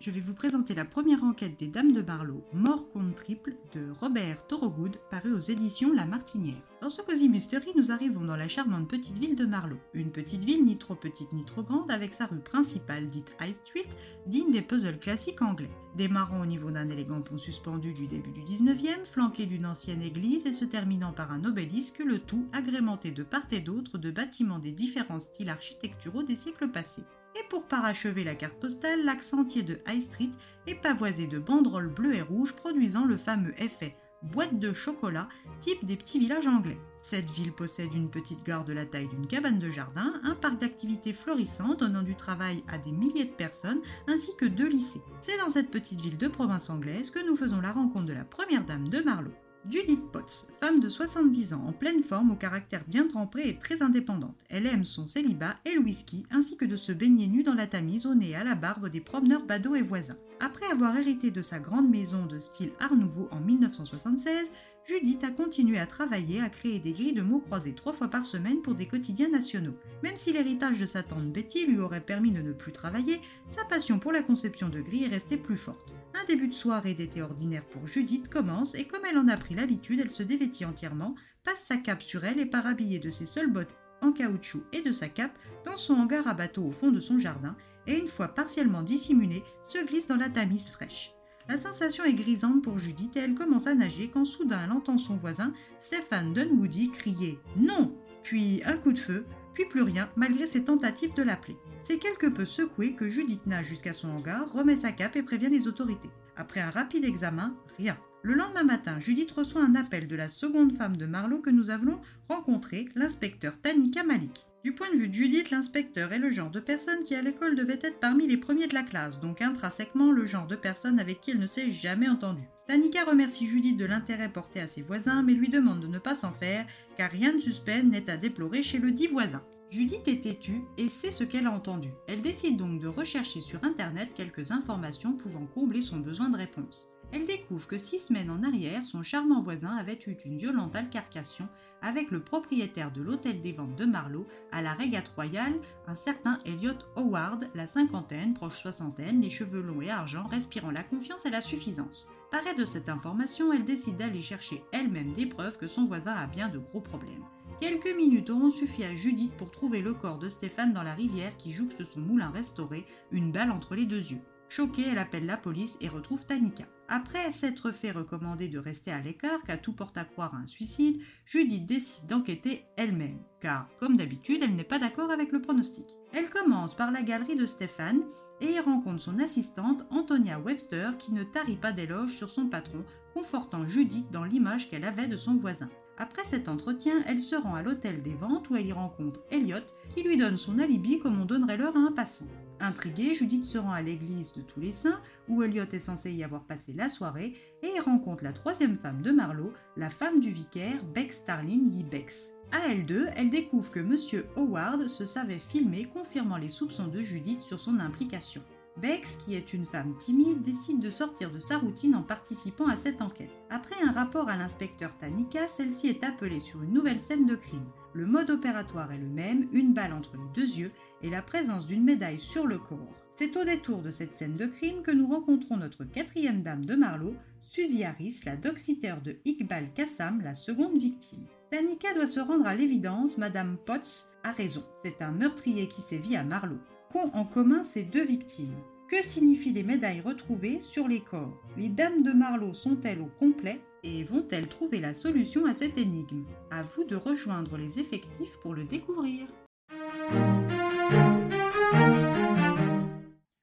Je vais vous présenter la première enquête des Dames de Barlow, Mort contre triple, de Robert Thorogood, paru aux éditions La Martinière. Dans ce Cozy Mystery, nous arrivons dans la charmante petite ville de Marlow. Une petite ville ni trop petite ni trop grande, avec sa rue principale dite High Street, digne des puzzles classiques anglais. Démarrant au niveau d'un élégant pont suspendu du début du 19e, flanqué d'une ancienne église et se terminant par un obélisque, le tout agrémenté de part et d'autre de bâtiments des différents styles architecturaux des siècles passés. Et pour parachever la carte postale, l'axe entier de High Street est pavoisé de banderoles bleues et rouges produisant le fameux effet boîte de chocolat type des petits villages anglais. Cette ville possède une petite gare de la taille d'une cabane de jardin, un parc d'activités florissant donnant du travail à des milliers de personnes ainsi que deux lycées. C'est dans cette petite ville de province anglaise que nous faisons la rencontre de la première dame de Marlowe. Judith Potts, femme de 70 ans en pleine forme, au caractère bien trempé et très indépendante. Elle aime son célibat et le whisky, ainsi que de se baigner nue dans la Tamise au nez à la barbe des promeneurs badauds et voisins. Après avoir hérité de sa grande maison de style Art Nouveau en 1976, Judith a continué à travailler à créer des grilles de mots croisés trois fois par semaine pour des quotidiens nationaux. Même si l'héritage de sa tante Betty lui aurait permis de ne plus travailler, sa passion pour la conception de grilles est restée plus forte. Un début de soirée d'été ordinaire pour Judith commence et comme elle en a pris l'habitude, elle se dévêtit entièrement, passe sa cape sur elle et part habillée de ses seules bottes en caoutchouc et de sa cape dans son hangar à bateau au fond de son jardin et une fois partiellement dissimulée, se glisse dans la Tamise fraîche. La sensation est grisante pour Judith et elle commence à nager quand soudain elle entend son voisin, Stéphane Dunwoody, crier Non Puis un coup de feu, puis plus rien, malgré ses tentatives de l'appeler. C'est quelque peu secoué que Judith nage jusqu'à son hangar, remet sa cape et prévient les autorités. Après un rapide examen, rien. Le lendemain matin, Judith reçoit un appel de la seconde femme de Marlowe que nous avons rencontrée, l'inspecteur Tanika Malik. Du point de vue de Judith, l'inspecteur est le genre de personne qui à l'école devait être parmi les premiers de la classe, donc intrinsèquement le genre de personne avec qui elle ne s'est jamais entendue. Tanika remercie Judith de l'intérêt porté à ses voisins, mais lui demande de ne pas s'en faire, car rien de suspect n'est à déplorer chez le dit voisin. Judith est têtue et sait ce qu'elle a entendu. Elle décide donc de rechercher sur Internet quelques informations pouvant combler son besoin de réponse elle découvre que six semaines en arrière, son charmant voisin avait eu une violente altercation avec le propriétaire de l'hôtel des ventes de Marlowe à la régate royale, un certain Elliot Howard, la cinquantaine, proche soixantaine, les cheveux longs et argent, respirant la confiance et la suffisance. Parée de cette information, elle décide d'aller chercher elle-même des preuves que son voisin a bien de gros problèmes. Quelques minutes auront suffi à Judith pour trouver le corps de Stéphane dans la rivière qui jouxte son moulin restauré, une balle entre les deux yeux. Choquée, elle appelle la police et retrouve Tanika. Après s'être fait recommander de rester à l'écart, car tout porte à croire à un suicide, Judith décide d'enquêter elle-même, car, comme d'habitude, elle n'est pas d'accord avec le pronostic. Elle commence par la galerie de Stéphane et y rencontre son assistante Antonia Webster qui ne tarit pas d'éloges sur son patron, confortant Judith dans l'image qu'elle avait de son voisin. Après cet entretien, elle se rend à l'hôtel des ventes où elle y rencontre Elliot, qui lui donne son alibi comme on donnerait l'heure à un passant. Intriguée, Judith se rend à l'église de Tous les Saints, où Elliot est censé y avoir passé la soirée, et rencontre la troisième femme de Marlowe, la femme du vicaire, Bex Starling dit Bex. À elle deux, elle découvre que Monsieur Howard se savait filmer, confirmant les soupçons de Judith sur son implication. Bex, qui est une femme timide, décide de sortir de sa routine en participant à cette enquête. Après un rapport à l'inspecteur Tanika, celle-ci est appelée sur une nouvelle scène de crime. Le mode opératoire est le même, une balle entre les deux yeux et la présence d'une médaille sur le corps. C'est au détour de cette scène de crime que nous rencontrons notre quatrième dame de Marlowe, Suzy Harris, la doxitaire de Iqbal Kassam, la seconde victime. Tanika doit se rendre à l'évidence, Madame Potts a raison. C'est un meurtrier qui sévit à Marlowe qu'ont en commun ces deux victimes? Que signifient les médailles retrouvées sur les corps? Les dames de Marlowe sont-elles au complet? Et vont-elles trouver la solution à cette énigme? À vous de rejoindre les effectifs pour le découvrir.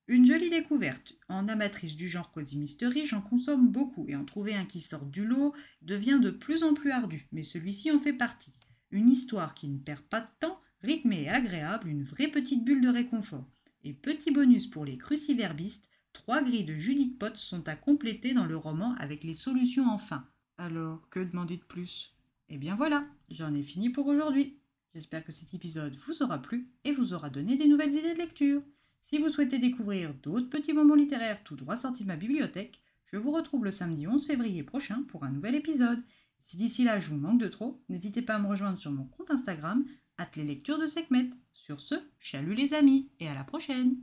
Une jolie découverte. En amatrice du genre Cozy j'en consomme beaucoup et en trouver un qui sort du lot devient de plus en plus ardu, mais celui-ci en fait partie. Une histoire qui ne perd pas de temps rythmée et agréable, une vraie petite bulle de réconfort. Et petit bonus pour les cruciverbistes, trois grilles de Judith Potts sont à compléter dans le roman avec les solutions en fin. Alors, que demander de plus? Eh bien voilà, j'en ai fini pour aujourd'hui. J'espère que cet épisode vous aura plu et vous aura donné des nouvelles idées de lecture. Si vous souhaitez découvrir d'autres petits bonbons littéraires tout droit sortis de ma bibliothèque, je vous retrouve le samedi 11 février prochain pour un nouvel épisode. Si d'ici là je vous manque de trop, n'hésitez pas à me rejoindre sur mon compte Instagram, les lectures de Sekhmet. Sur ce, chalut les amis et à la prochaine